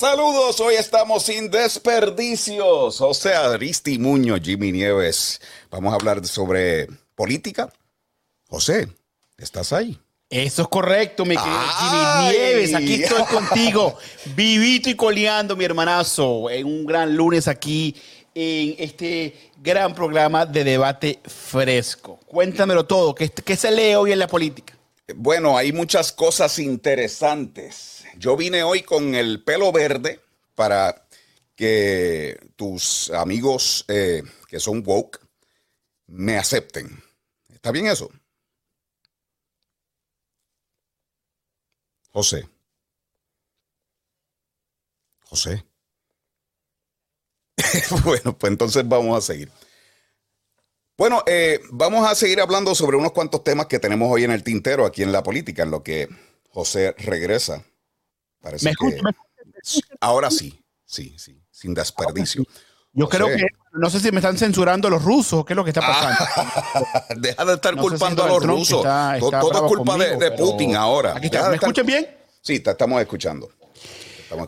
Saludos, hoy estamos sin desperdicios. José Aristimuño, Jimmy Nieves. Vamos a hablar sobre política. José, ¿estás ahí? Eso es correcto, mi querido Jimmy Nieves. Aquí estoy contigo, vivito y coleando, mi hermanazo, en un gran lunes aquí en este gran programa de debate fresco. Cuéntamelo todo, ¿qué, qué se lee hoy en la política? Bueno, hay muchas cosas interesantes. Yo vine hoy con el pelo verde para que tus amigos eh, que son woke me acepten. ¿Está bien eso? José. José. bueno, pues entonces vamos a seguir. Bueno, eh, vamos a seguir hablando sobre unos cuantos temas que tenemos hoy en el tintero aquí en la política, en lo que José regresa. Parece que ahora sí, sí, sí, sin desperdicio. Yo creo que, no sé si me están censurando los rusos, ¿qué es lo que está pasando? Deja de estar culpando a los rusos. todo, es culpa de, Putin ahora. Aquí está. ¿Me escuchan bien? Sí, te estamos escuchando.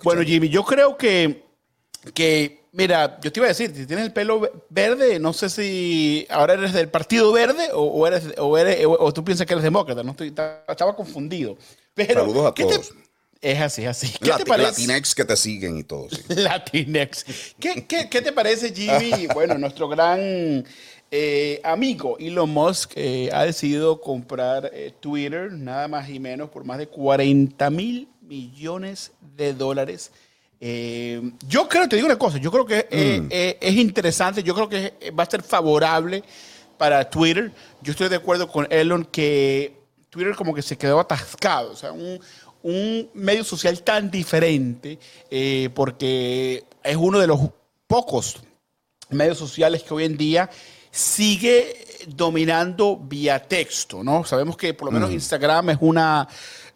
Bueno, Jimmy, yo creo que, que, mira, yo te iba a decir, si tienes el pelo verde, no sé si ahora eres del Partido Verde o, eres, o, eres, o tú piensas que eres demócrata. No estoy, estaba confundido. Pero, Saludos a todos. Es así, así. ¿Qué te parece? Latinex que te siguen y todo. Sí. Latinex. ¿Qué, qué, qué te parece, Jimmy? bueno, nuestro gran eh, amigo Elon Musk eh, ha decidido comprar eh, Twitter, nada más y menos, por más de 40 mil millones de dólares. yo creo, te digo una cosa, yo creo que mm. es interesante, yo creo que va a ser favorable para Twitter. Yo estoy de acuerdo con Elon que Twitter como que se quedó atascado, o sea, un, un medio social tan diferente, eh, porque es uno de los pocos medios sociales que hoy en día sigue dominando vía texto, ¿no? Sabemos que por lo menos mm. Instagram es una,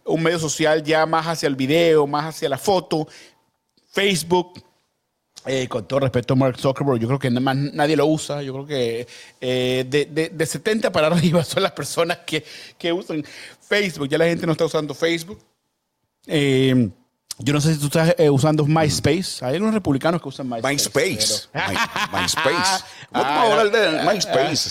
un medio social ya más hacia el video, más hacia la foto. Facebook, eh, con todo respeto a Mark Zuckerberg, yo creo que más nadie lo usa. Yo creo que eh, de, de, 70 para arriba son las personas que, que usan Facebook. Ya la gente no está usando Facebook. Eh, yo no sé si tú estás eh, usando MySpace. Hay algunos republicanos que usan MySpace. MySpace. MySpace. ¿Cómo te a hablar de MySpace?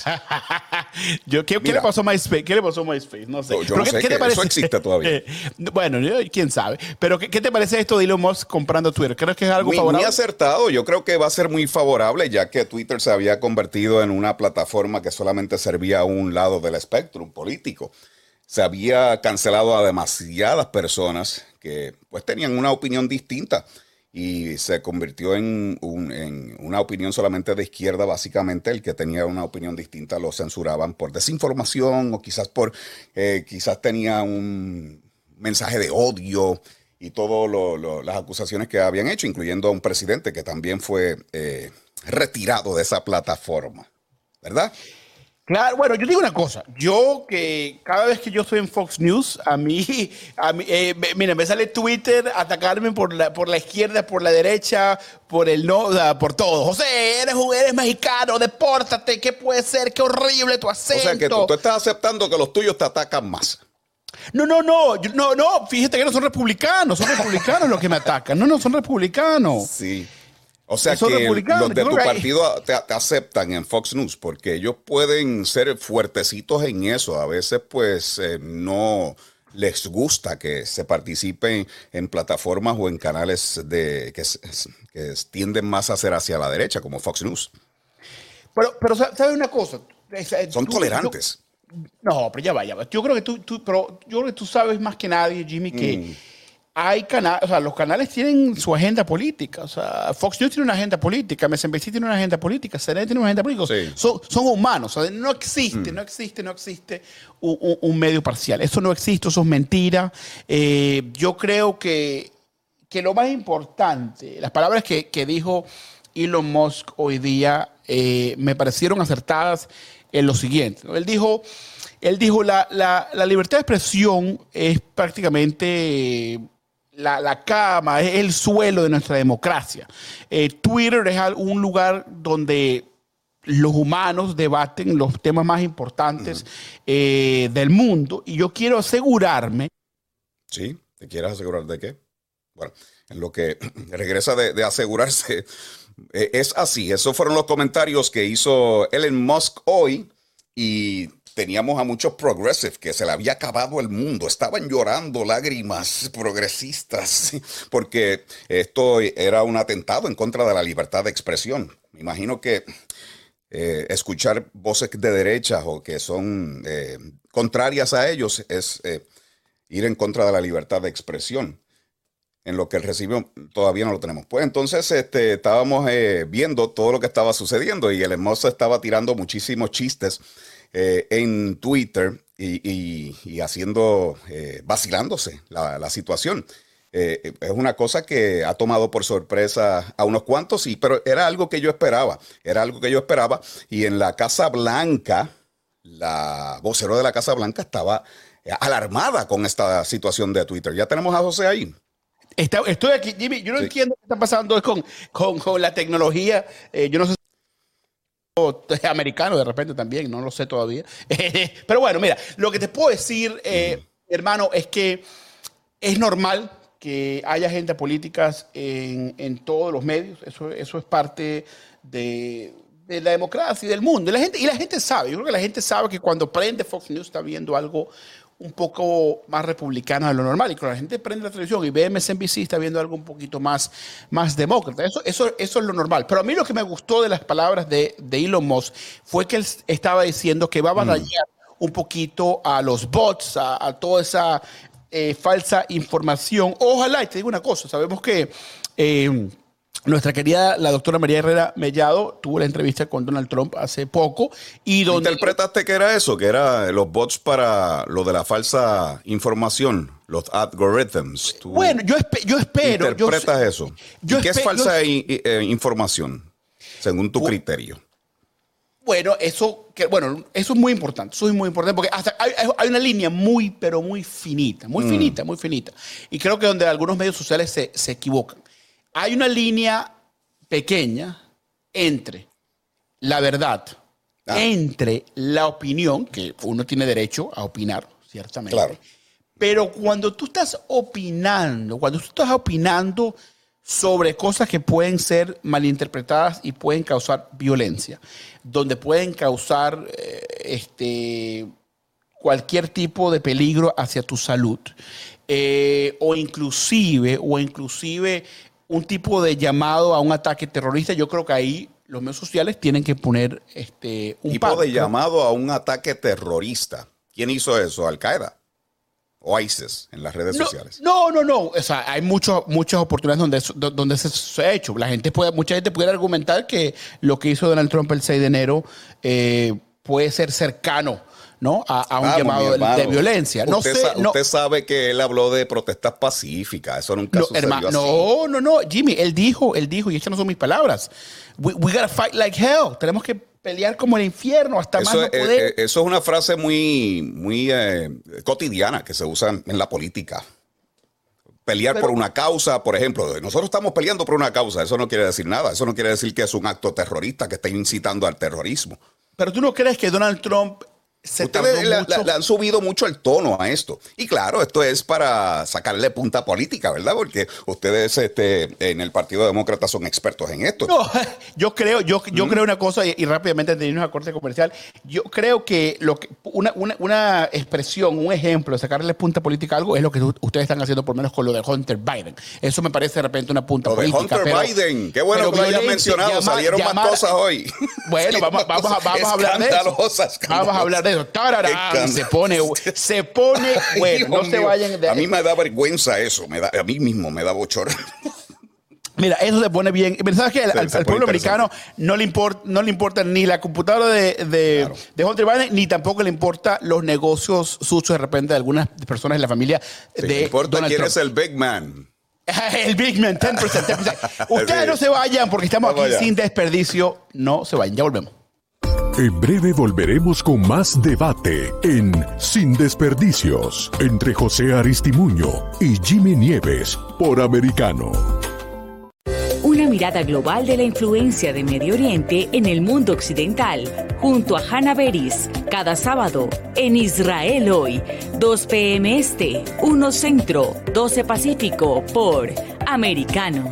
yo, ¿qué, le pasó a MySpace? ¿Qué le pasó a MySpace? No sé. yo no sé ¿qué, te parece? Eso existe todavía. bueno, quién sabe. Pero ¿qué, te parece esto de Elon Musk comprando Twitter? ¿Crees que es algo favorable? Muy acertado. Yo creo que va a ser muy favorable, ya que Twitter se había convertido en una plataforma que solamente servía a un lado del espectro político se había cancelado a demasiadas personas que pues tenían una opinión distinta y se convirtió en, una opinión solamente de izquierda, básicamente el que tenía una opinión distinta lo censuraban por desinformación o quizás por, eh, quizás tenía un mensaje de odio y todas las acusaciones que habían hecho, incluyendo a un presidente que también fue eh, retirado de esa plataforma, ¿verdad? Claro, bueno, yo digo una cosa. Yo que cada vez que yo estoy en Fox News, a mí, a mí eh, mira, me sale Twitter atacarme por la, por la izquierda, por la derecha, por el no, por todo. José, eres, eres mexicano, depórtate, ¿qué puede ser? Qué horrible tu acento. O sea, que tú, estás aceptando que los tuyos te atacan más. No, no, no, no, no, fíjate que no son republicanos, son republicanos los que me atacan. No, no, son republicanos. Sí. O sea que los de tu partido te, aceptan en Fox News porque ellos pueden ser fuertecitos en eso. A veces pues eh, no les gusta que se participen en plataformas o en canales de, que, que, tienden más a ser hacia la derecha, como Fox News. Pero, pero ¿sabes una cosa? Son tolerantes. no, pero ya vaya. Yo creo que tú, tú, pero yo creo que tú sabes más que nadie, Jimmy, que... Mm hay canales, o sea, los canales tienen su agenda política. O sea, Fox News tiene una agenda política, MSNBC tiene una agenda política, CNN tiene una agenda política. Son, humanos. O sea, no existe, mm. no existe, no existe un, medio parcial. Eso no existe, eso es mentira. Eh, yo creo que, que, lo más importante, las palabras que, que dijo Elon Musk hoy día eh, me parecieron acertadas en lo siguiente. Él dijo, él dijo la, la, libertad de expresión es prácticamente la, la, cama, es el suelo de nuestra democracia. Eh, Twitter es un lugar donde los humanos debaten los temas más importantes eh, del mundo y yo quiero asegurarme. Sí, ¿te quieres asegurar de qué? Bueno, en lo que regresa de, asegurarse, eh, es así. Esos fueron los comentarios que hizo Elon Musk hoy y teníamos a muchos progressive que se le había acabado el mundo, estaban llorando lágrimas progresistas porque esto era un atentado en contra de la libertad de expresión. Me imagino que eh, escuchar voces de derecha o que son eh, contrarias a ellos es ir en contra de la libertad de expresión en lo que él recibió todavía no lo tenemos. Pues entonces este, estábamos eh, viendo todo lo que estaba sucediendo y el hermoso estaba tirando muchísimos chistes eh, en Twitter y, haciendo, eh, vacilándose la, situación. es una cosa que ha tomado por sorpresa a unos cuantos, sí, pero era algo que yo esperaba, era algo que yo esperaba. Y en la Casa Blanca, la vocero de la Casa Blanca estaba alarmada con esta situación de Twitter. Ya tenemos a José ahí estoy aquí, Jimmy. Yo no entiendo qué está pasando con, con, la tecnología. Eh, yo no sé americano de repente también, no lo sé todavía. Pero bueno, mira, lo que te puedo decir, eh, hermano, es que es normal que haya gente políticas en, en todos los medios. Eso, eso es parte de, de la democracia y del mundo. Y la, gente, y la gente sabe, yo creo que la gente sabe que cuando prende Fox News está viendo algo un poco más republicana de lo normal. Y cuando la gente prende la televisión y ve MSNBC, está viendo algo un poquito más, más demócrata. Eso, eso, eso es lo normal. Pero a mí lo que me gustó de las palabras de, de Elon Musk fue que él estaba diciendo que va a mm. batallar un poquito a los bots, a, toda esa eh, falsa información. Ojalá, y te digo una cosa, sabemos que... Eh, nuestra querida, la doctora María Herrera Mellado, tuvo la entrevista con Donald Trump hace poco. y donde ¿Interpretaste que era eso? Que era los bots para lo de la falsa información, los algorithms. bueno, yo, yo espero. ¿Interpretas eso? ¿Qué es falsa eh, información, según tu criterio? Bueno, eso, que, bueno, eso es muy importante, eso es muy importante porque hasta hay, una línea muy, pero muy finita, muy mm. finita, muy finita. Y creo que donde algunos medios sociales se, se equivocan hay una línea pequeña entre la verdad, ah. entre la opinión, que uno tiene derecho a opinar, ciertamente. Claro. Pero cuando tú estás opinando, cuando tú estás opinando sobre cosas que pueden ser malinterpretadas y pueden causar violencia, donde pueden causar eh, este, cualquier tipo de peligro hacia tu salud, eh, o inclusive, o inclusive un tipo de llamado a un ataque terrorista, yo creo que ahí los medios sociales tienen que poner este, un tipo de llamado a un ataque terrorista. ¿Quién hizo eso? Al Qaeda o ISIS en las redes sociales. No, no, no. O sea, hay muchas oportunidades donde, donde se, ha hecho. La gente puede, mucha gente puede argumentar que lo que hizo Donald Trump el 6 de enero eh, puede ser cercano ¿no? A, un llamado de, violencia. No usted, sé, usted sabe que él habló de protestas pacíficas, eso nunca no, sucedió así. No, no, no, Jimmy, él dijo, él dijo, y estas no son mis palabras, we, gotta fight like hell, tenemos que pelear como el infierno hasta eso, más no poder. Eh, eso es una frase muy, muy eh, cotidiana que se usa en la política. Pelear por una causa, por ejemplo, nosotros estamos peleando por una causa, eso no quiere decir nada, eso no quiere decir que es un acto terrorista que está incitando al terrorismo. Pero tú no crees que Donald Trump Ustedes le, han subido mucho el tono a esto. Y claro, esto es para sacarle punta política, ¿verdad? Porque ustedes este, en el Partido Demócrata son expertos en esto. No, yo creo, yo, yo creo una cosa, y, rápidamente tenemos a corte comercial, yo creo que, lo que una, una, expresión, un ejemplo de sacarle punta política a algo es lo que ustedes están haciendo por lo menos con lo de Hunter Biden. Eso me parece de repente una punta lo política. De Hunter Biden, qué bueno que lo hayas mencionado, salieron más cosas hoy. Bueno, vamos, vamos, vamos a hablar de eso. Vamos a hablar de se pone, se pone bueno. no se vayan A mí me da vergüenza eso, me da, a mí mismo me da bochorno. Mira, eso se pone bien. ¿Sabes que al, pueblo americano no le, importa, no le importa ni la computadora de, de, de Hunter Biden, ni tampoco le importa los negocios sucios de repente de algunas personas en la familia de importa quién es el big man. El Big Man, 10%. 10%. Ustedes no se vayan porque estamos Vamos aquí allá. sin desperdicio. No se vayan, ya volvemos. En breve volveremos con más debate en Sin Desperdicios entre José Aristimuño y Jimmy Nieves por Americano. Una mirada global de la influencia de Medio Oriente en el mundo occidental, junto a Hannah Beris, cada sábado en Israel hoy, 2 p.m. Este, 1 Centro, 12 Pacífico, por Americano.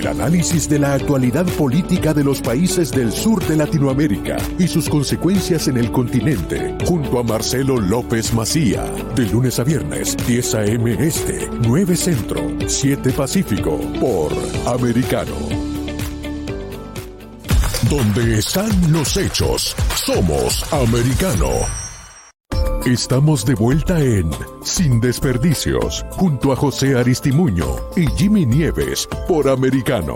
El análisis de la actualidad política de los países del sur de Latinoamérica y sus consecuencias en el continente, junto a Marcelo López Macía, de lunes a viernes, 10 a.m. Este, 9 Centro, 7 Pacífico, por Americano. Donde están los hechos, somos Americano. Estamos de vuelta en Sin Desperdicios, junto a José Aristimuño y Jimmy Nieves por Americano.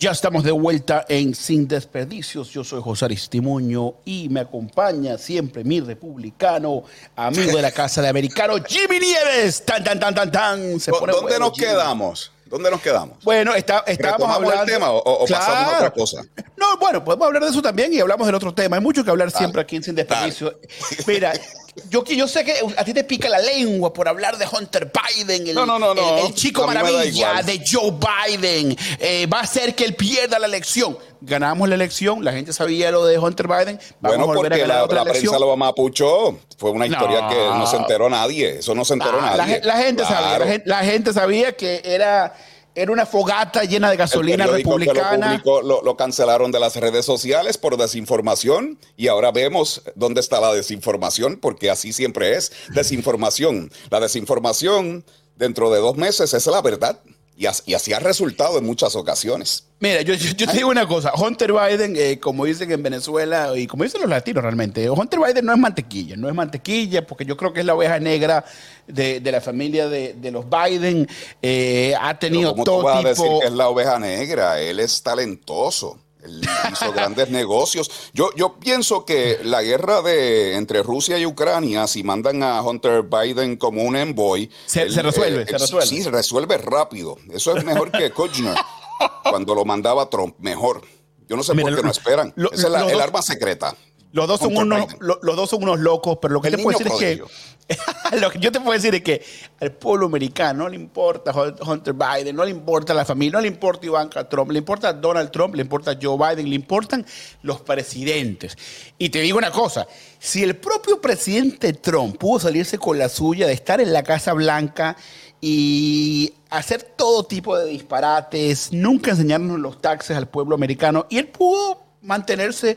Ya estamos de vuelta en Sin Desperdicios. Yo soy José Aristimuño y me acompaña siempre mi republicano, amigo de la casa de americano, Jimmy Nieves. Tan, tan, tan, tan, tan. Se pone ¿Dónde bueno, nos Jimmy. quedamos? ¿Dónde nos quedamos? Bueno, está, estábamos ¿Retomamos el hablando. tema o- o pasamos a otra cosa? No, bueno, podemos hablar de eso también y hablamos del otro tema. Hay mucho que hablar Dale. siempre aquí en Sin Desperdicio. Mira, yo, que- yo sé que a ti te pica la lengua por hablar de Hunter Biden, el, No, no, no, no. el- el chico maravilla de Joe Biden. Eh, va a hacer que él pierda la elección. Ganamos la elección, la gente sabía lo de Hunter Biden. Vamos Bueno, a volver a porque ganar la, otra la elección. prensa lo mapuchó. Fue una historia No. que no se enteró nadie. Eso no se enteró Ah, nadie. la gente sabía, Claro. la gente, la gente sabía que era, era una fogata llena de El gasolina periódico que lo republicana. publicó lo, lo cancelaron de las redes sociales por desinformación y ahora vemos dónde está la desinformación porque así siempre es desinformación. La desinformación dentro de dos meses es la verdad y, as- y así ha resultado en muchas ocasiones. Mira, yo, yo- yo te digo una cosa. Hunter Biden, eh, como dicen en Venezuela y como dicen los latinos realmente, Hunter Biden no es mantequilla, no es mantequilla porque yo creo que es la oveja negra de, de la familia de, de los Biden. Eh, ha tenido ¿Cómo tú todo vas a decir tipo... que es la oveja negra? Él es talentoso. Él hizo grandes negocios. Yo, yo pienso que la guerra de entre Rusia y Ucrania, si mandan a Hunter Biden como un envoy, Se- se resuelve, se resuelve. Sí, se resuelve rápido. Eso es mejor que Kushner cuando lo mandaba Trump. Mejor. Yo no sé Mira, por qué lo- no esperan. lo- Esa es la- el dos- arma secreta. Los dos, son unos, lo- los dos son unos locos, pero lo que te puedo decir es que lo que yo te puedo decir es que al pueblo americano no le importa Hunter Biden, no le importa la familia, no le importa Ivanka Trump, le importa Donald Trump, le importa Joe Biden, le importan los presidentes. Y te digo una cosa, si el propio presidente Trump pudo salirse con la suya de estar en la Casa Blanca y hacer todo tipo de disparates, nunca enseñarnos los taxes al pueblo americano, y él pudo mantenerse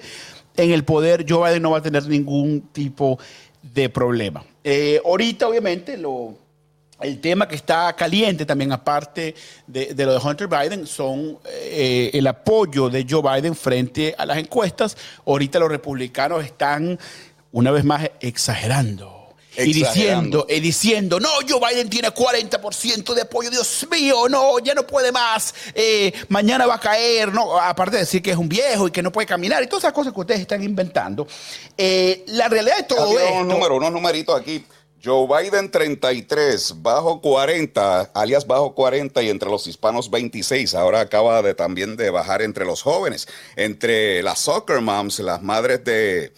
en el poder, Joe Biden no va a tener ningún tipo de problema. Eh, ahorita, obviamente, lo, el tema que está caliente también, aparte de, lo de Hunter Biden, son eh, el apoyo de Joe Biden frente a las encuestas. Ahorita los republicanos están, una vez más, exagerando. Y diciendo, y diciendo, no, Joe Biden tiene 40% de apoyo, Dios mío, no, ya no puede más, eh, mañana va a caer, no, aparte de decir que es un viejo y que no puede caminar y todas esas cosas que ustedes están inventando. Eh, la realidad de todo esto... Un número, unos numeritos aquí. Joe Biden 33, bajo 40, alias bajo 40 y entre los hispanos 26. Ahora acaba de también de bajar entre los jóvenes, entre las soccer moms, las madres de,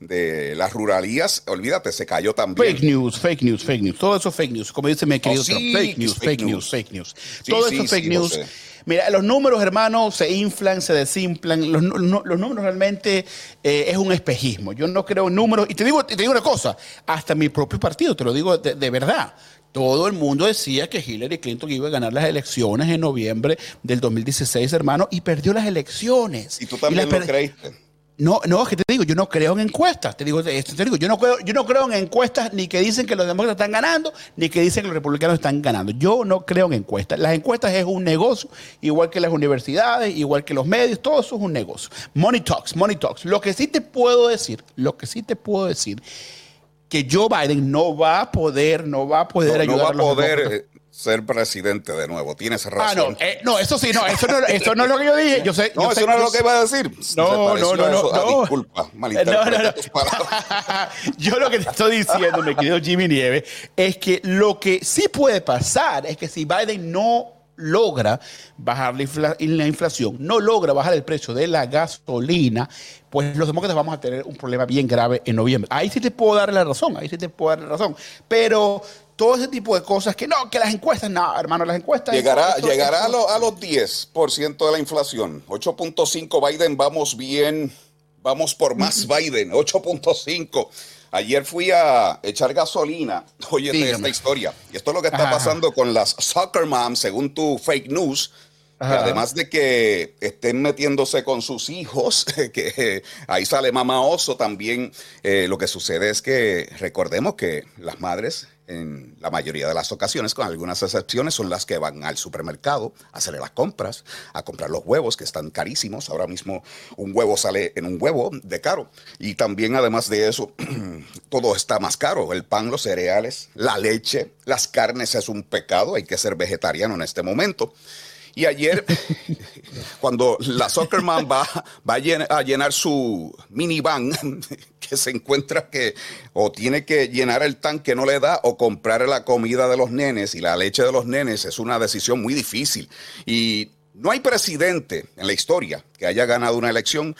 de las ruralías, olvídate, se cayó también. Fake news, fake news, fake news. Todo eso fake news. Como dice mi querido oh, fake, news, fake, news, fake news. Todo eso fake news. Mira, los números, hermanos, se inflan, se desinflan. Los, números realmente eh, es un espejismo. Yo no creo en números. Y te digo, te digo una cosa, hasta mi propio partido, te lo digo de, verdad. Todo el mundo decía que Hillary Clinton iba a ganar las elecciones en noviembre del 2016, hermano, y perdió las elecciones. Y tú también lo creíste. No, no, es que te digo, yo no creo en encuestas. Te digo, te digo yo, no creo, yo no creo en encuestas ni que dicen que los demócratas están ganando, ni que dicen que los republicanos están ganando. Yo no creo en encuestas. Las encuestas es un negocio, igual que las universidades, igual que los medios, todo eso es un negocio. Money talks, money talks. Lo que sí te puedo decir, lo que sí te puedo decir, que Joe Biden no va a poder, no va a poder ayudar no va a, poder ser presidente de nuevo. Tienes razón. Ah, no, eh, no, eso sí, no, eso no, eso no es lo que yo dije. Yo sé, no, eso no es lo que iba a decir. No, no, no, no, no. disculpa, no, no, yo lo que te estoy diciendo, mi querido Jimmy Nieves, es que lo que sí puede pasar es que si Biden no logra bajar la, inflación, no logra bajar el precio de la gasolina, pues los demócratas vamos a tener un problema bien grave en noviembre. Ahí sí te puedo dar la razón, ahí sí te puedo dar la razón. Pero todo ese tipo de cosas que no, que las encuestas, no, hermano, las encuestas. Llegará, llegará a, a, los 10% de la inflación. 8.5 Biden, vamos bien, vamos por más Biden, 8.5. Ayer fui a echar gasolina. Oye, esta historia. Y esto es lo que está pasando con las soccer moms, según tu fake news. Además de que estén metiéndose con sus hijos, que ahí sale mamá oso también, eh, lo que sucede es que recordemos que las madres en la mayoría de las ocasiones, con algunas excepciones, son las que van al supermercado a hacer las compras, a comprar los huevos que están carísimos. Ahora mismo un huevo sale en un huevo de caro. Y también además de eso, todo está más caro. El pan, los cereales, la leche, las carnes es un pecado. Hay que ser vegetariano en este momento. Y ayer, cuando la Soccerman va, va a llenar su minivan, que se encuentra que o tiene que llenar el tanque, no le da, o comprar la comida de los nenes y la leche de los nenes, es una decisión muy difícil. Y no hay presidente en la historia que haya ganado una elección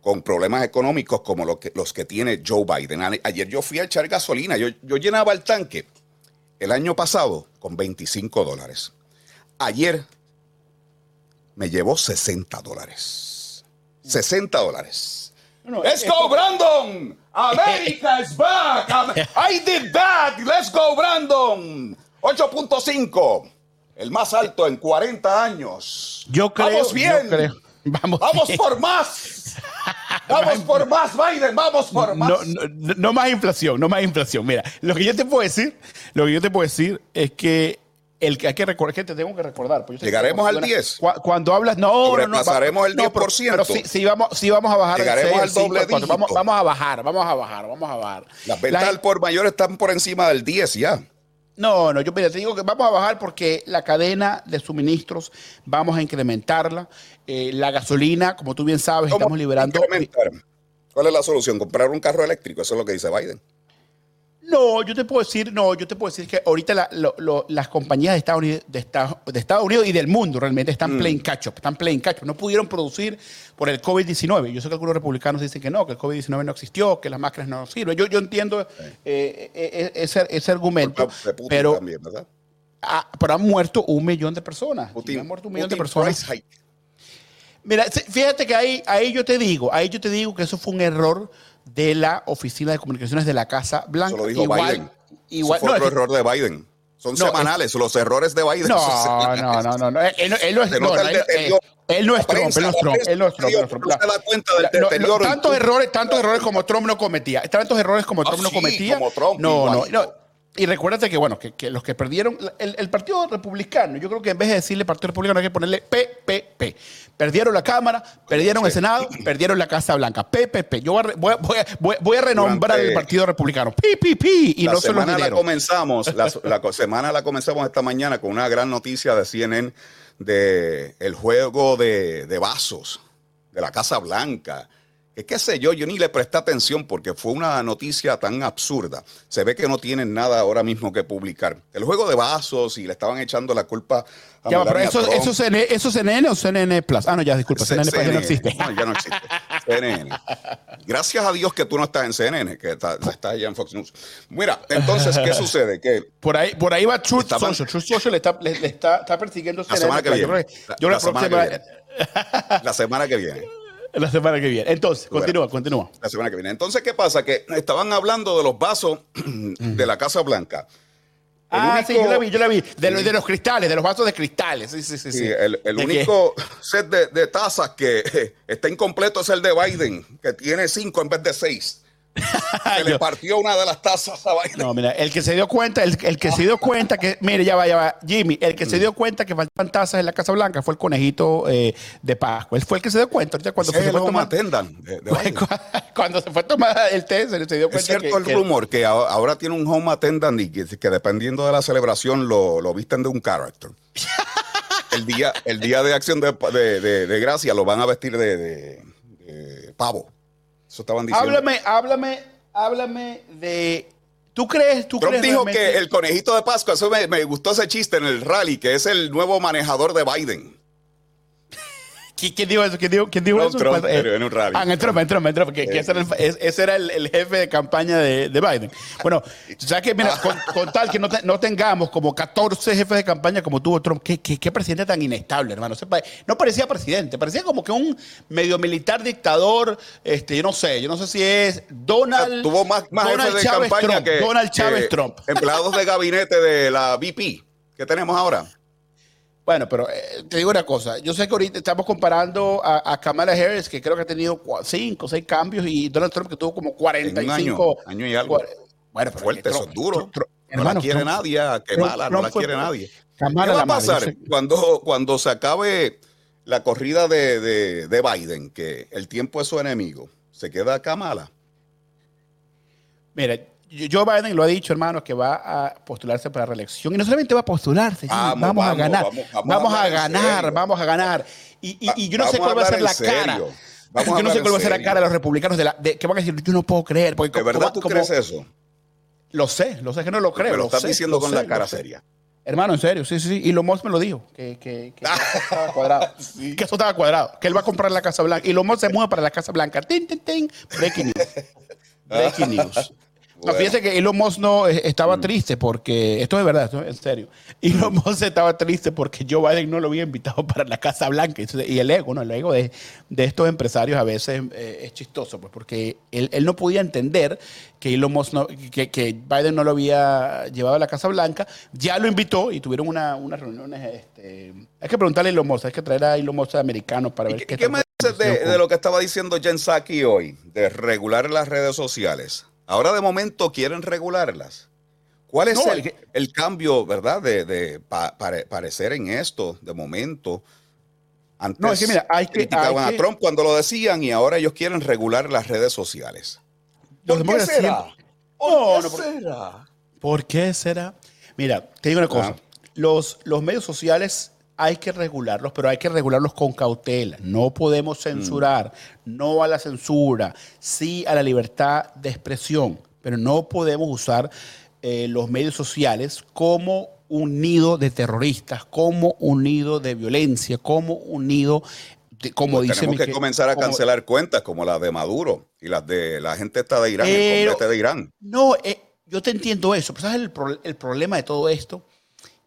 con problemas económicos como los que tiene Joe Biden. Ayer yo fui a echar gasolina, yo, yo llenaba el tanque el año pasado con 25 dólares. Ayer me llevó 60 dólares. 60 dólares. Let's go, Brandon. America is back. I did that. Let's go, Brandon. 8.5. El más alto en 40 años. Yo creo. Vamos bien. Vamos, vamos por más. Vamos por más, Biden, vamos por más. No, no, no, más inflación, no más inflación. Mira, lo que yo te puedo decir, lo que yo te puedo decir es que el que hay que recordar, que te tengo que recordar. Pues Llegaremos al 10. Cuando, hablas, no, no, no. Pasaremos el 10%. pero, pero si, vamos, si vamos a bajar Llegaremos al doble vamos, vamos, a bajar, vamos a bajar, vamos a bajar. Las ventas por mayor están por encima del 10 ya. No, no, yo te digo que vamos a bajar porque la cadena de suministros vamos a incrementarla. Eh, la gasolina, como tú bien sabes, estamos liberando. ¿Cuál es la solución? ¿Comprar un carro eléctrico? Eso es lo que dice Biden. No, yo te puedo decir, no, yo te puedo decir que ahorita las compañías de Estados, Unidos, de, Estados, Unidos y del mundo realmente están mm. playing catch up, están playing catch up. No pudieron producir por el COVID-19. Yo sé que algunos republicanos dicen que no, que el COVID-19 no existió, que las máscaras no sirven. Yo, yo entiendo eh, eh, eh, ese, ese, argumento, pero, ah, pero han muerto un millón de personas. han muerto un millón de personas. Mira, fíjate que ahí, ahí yo te digo, ahí yo te digo que eso fue un error de la Oficina de Comunicaciones de la Casa Blanca. Eso lo dijo igual, Biden. Igual, fue otro error de Biden. Son semanales, los errores de Biden. No, no, no, no, no. Él, no es Trump, él no es Trump, él no es Trump. se da cuenta del deterioro. Tantos errores, tantos errores como Trump no cometía. Tantos errores como Trump no cometía. No, no, no. Y recuérdate que, bueno, que, los que perdieron, el, Partido Republicano, yo creo que en vez de decirle Partido Republicano hay que ponerle PPP. Perdieron la Cámara, perdieron el Senado, perdieron la Casa Blanca. PPP. Yo voy a, voy voy a, renombrar el Partido Republicano. PPP. Y la no semana la comenzamos, la, semana la comenzamos esta mañana con una gran noticia de CNN de el juego de, de vasos de la Casa Blanca es qué sé yo, yo ni le presté atención porque fue una noticia tan absurda. Se ve que no tienen nada ahora mismo que publicar. El juego de vasos y le estaban echando la culpa a Ya, pero eso, eso, ¿eso es CNN o CNN Plus? Ah, no, ya, disculpa, CNN, Plus ya no existe. No, ya no existe. CNN. Gracias a Dios que tú no estás en CNN, que estás allá en Fox News. Mira, entonces, ¿qué sucede? Que por ahí, por ahí va Truth Social. Truth Social le está, le, está, está persiguiendo CNN. La semana que viene. Yo, la, semana que viene. La semana que viene. La semana que viene. Entonces, continúa, continúa. La semana que viene. Entonces, ¿qué pasa? Que estaban hablando de los vasos de la Casa Blanca. ah, sí, yo la vi, yo la vi. De, de, los cristales, de los vasos de cristales. Sí, sí, sí. sí. el, el único set de, de, tazas que está incompleto es el de Biden, que tiene cinco en vez de seis. Se le partió una de las tazas a Biden. No, mira, el que se dio cuenta, el, que se dio cuenta que, mire, ya va, ya va, Jimmy, el que se dio cuenta que faltaban tazas en la Casa Blanca fue el conejito eh, de Pascua. Él fue el que se dio cuenta. cuando se, fue a tomar, cuando se fue a tomar el té, se, dio cuenta. Es cierto el rumor que ahora tiene un home attendant y que, dependiendo de la celebración lo, lo visten de un character. el, día, el día de acción de, de, gracia lo van a vestir de pavo. Eso estaban diciendo. Háblame, háblame, háblame de. ¿Tú crees? Tú Trump crees dijo que el conejito de Pascua, eso me, me, gustó ese chiste en el rally, que es el nuevo manejador de Biden. ¿Quién dijo eso? ¿Quién dijo, quién dijo eso? Trump, en un rally. Ah, en Trump, en Trump, en Trump, que, ese era, el, ese era el, jefe de campaña de, de Biden. Bueno, ¿sabes que Mira, con, tal que no, no, tengamos como 14 jefes de campaña como tuvo Trump, ¿qué, qué, qué presidente tan inestable, hermano? No parecía presidente, parecía como que un medio militar dictador, este, yo no sé, yo no sé si es Donald. Tuvo más, más Donald jefes de campaña que Donald Chávez Trump. Empleados de gabinete de la VP que tenemos ahora. Bueno, pero eh, te digo una cosa. Yo sé que ahorita estamos comparando a, Kamala Harris, que creo que ha tenido cinco o seis cambios, y Donald Trump, que tuvo como 45. año, año y algo. Bueno, pero fuerte, eso es duro. no la quiere nadie, que mala, no la quiere nadie. ¿Qué va a pasar cuando, cuando se acabe la corrida de, de, de Biden, que el tiempo es su enemigo? ¿Se queda Kamala? Mira, Joe Biden lo ha dicho, hermano, que va a postularse para la reelección. Y no solamente va a postularse, vamos, a ganar. Vamos, a, ganar, vamos a ganar. Y, yo no sé cuál va a ser la cara. yo no sé cuál va a ser la cara de los republicanos de la, que van a decir, yo no puedo creer. Porque ¿De verdad tú crees eso? Lo sé, lo sé que no lo creo. Pero lo estás diciendo con la cara seria. Hermano, en serio, sí, sí, sí. Y Lomos me lo dijo, que, que, que eso estaba cuadrado. Que eso estaba cuadrado. Que él va a comprar la Casa Blanca. Y Lomos se mueve para la Casa Blanca. Tin, tin, tin. Breaking news. Breaking news. No, fíjese que Elon Musk no eh, estaba mm. triste porque, esto es verdad, esto es en serio. Elon Musk estaba triste porque Joe Biden no lo había invitado para la Casa Blanca. Y el ego, ¿no? El ego de, de estos empresarios a veces eh, es chistoso, pues porque él, él, no podía entender que Elon Musk no, que, que, Biden no lo había llevado a la Casa Blanca. Ya lo invitó y tuvieron una, unas reuniones. Este, hay que preguntarle a Elon Musk, hay que traer a Elon Musk americano para ver qué, qué, ¿qué me dices de, de, lo que estaba diciendo Jen Psaki hoy, de regular las redes sociales? Ahora de momento quieren regularlas. ¿Cuál es el, cambio, verdad, de, parecer en esto de momento? Antes no, es que mira, hay que, criticaban a Trump cuando lo decían y ahora ellos quieren regular las redes sociales. ¿Por qué será? ¿Por qué será? ¿Por qué será? Mira, te digo una cosa. Ah. Los, los medios sociales hay que regularlos, pero hay que regularlos con cautela. No podemos mm. censurar, no a la censura, sí a la libertad de expresión, pero no podemos usar eh, los medios sociales como un nido de terroristas, como un nido de violencia, como un nido de, como pues dice Tenemos que comenzar a cancelar cuentas como las de Maduro y las de la gente está de Irán, el de Irán. No, eh, yo te entiendo eso, pero ¿sabes el, el problema de todo esto?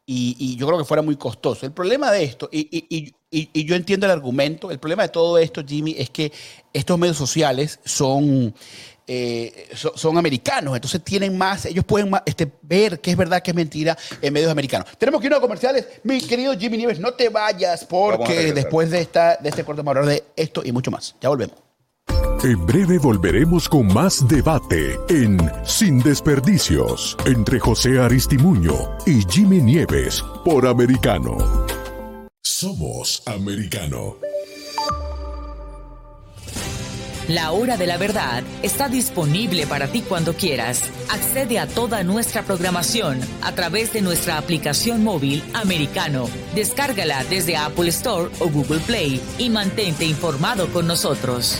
Y, yo creo que fuera muy costoso. El problema de esto, y, yo entiendo el argumento, el problema de todo esto, Jimmy, es que estos medios sociales son, eh, son americanos, entonces tienen más, ellos pueden este, ver qué es verdad, qué es mentira en medios americanos. Tenemos que ir a comerciales. Mi querido Jimmy Nieves, no te vayas porque después de, esta, de este corte vamos a hablar de esto y mucho más. Ya volvemos. En breve volveremos con más debate en Sin Desperdicios entre José Aristimuño y Jimmy Nieves por Americano. Somos Americano. La hora de la verdad está disponible para ti cuando quieras. Accede a toda nuestra programación a través de nuestra aplicación móvil americano. Descárgala desde Apple Store o Google Play y mantente informado con nosotros.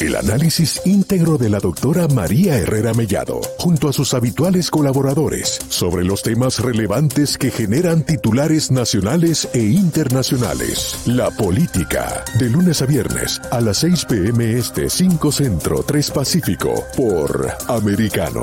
El análisis íntegro de la doctora María Herrera Mellado, junto a sus habituales colaboradores, sobre los temas relevantes que generan titulares nacionales e internacionales. La política, de lunes a viernes, a las 6 pm este 5 Centro 3 Pacífico, por Americano.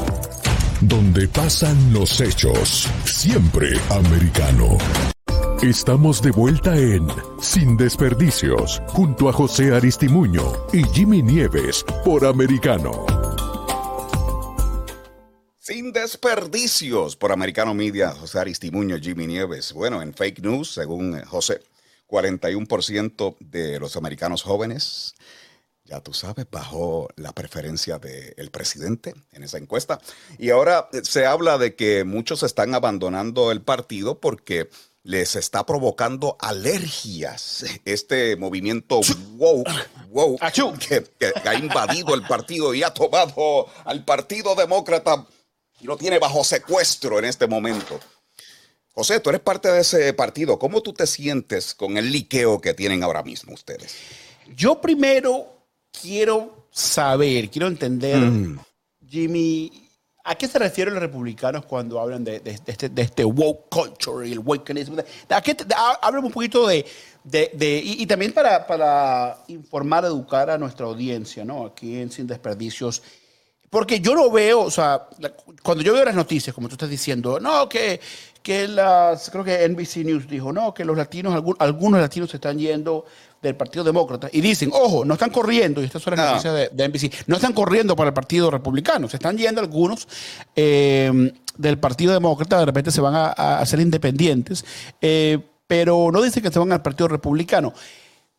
donde pasan los hechos. Siempre americano. Estamos de vuelta en Sin Desperdicios, junto a José Aristimuño y Jimmy Nieves por Americano. Sin desperdicios por Americano Media, José Aristimuño, Jimmy Nieves. Bueno, en fake news, según José, 41% de los americanos jóvenes ya tú sabes, bajo la preferencia del presidente en esa encuesta. Y ahora se habla de que muchos están abandonando el partido porque les está provocando alergias. Este movimiento wow, wow, que, que, ha invadido el partido y ha tomado al Partido Demócrata y lo tiene bajo secuestro en este momento. José, tú eres parte de ese partido. ¿Cómo tú te sientes con el liqueo que tienen ahora mismo ustedes? Yo primero quiero saber, quiero entender, mm. Jimmy, ¿a qué se refieren los republicanos cuando hablan de, este, de este, woke culture y el wokeism? ¿A qué un poquito de, y, también para, para, informar, educar a nuestra audiencia, ¿no? Aquí en Sin Desperdicios. Porque yo lo veo, o sea, cuando yo veo las noticias, como tú estás diciendo, no, que, que las, creo que NBC News dijo, no, que los latinos, algunos latinos se están yendo del Partido Demócrata y dicen, ojo, no están corriendo, y estas son las noticias de, NBC, no están corriendo para el Partido Republicano, se están yendo algunos eh, del Partido Demócrata, de repente se van a, hacer independientes, eh, pero no dicen que se van al Partido Republicano.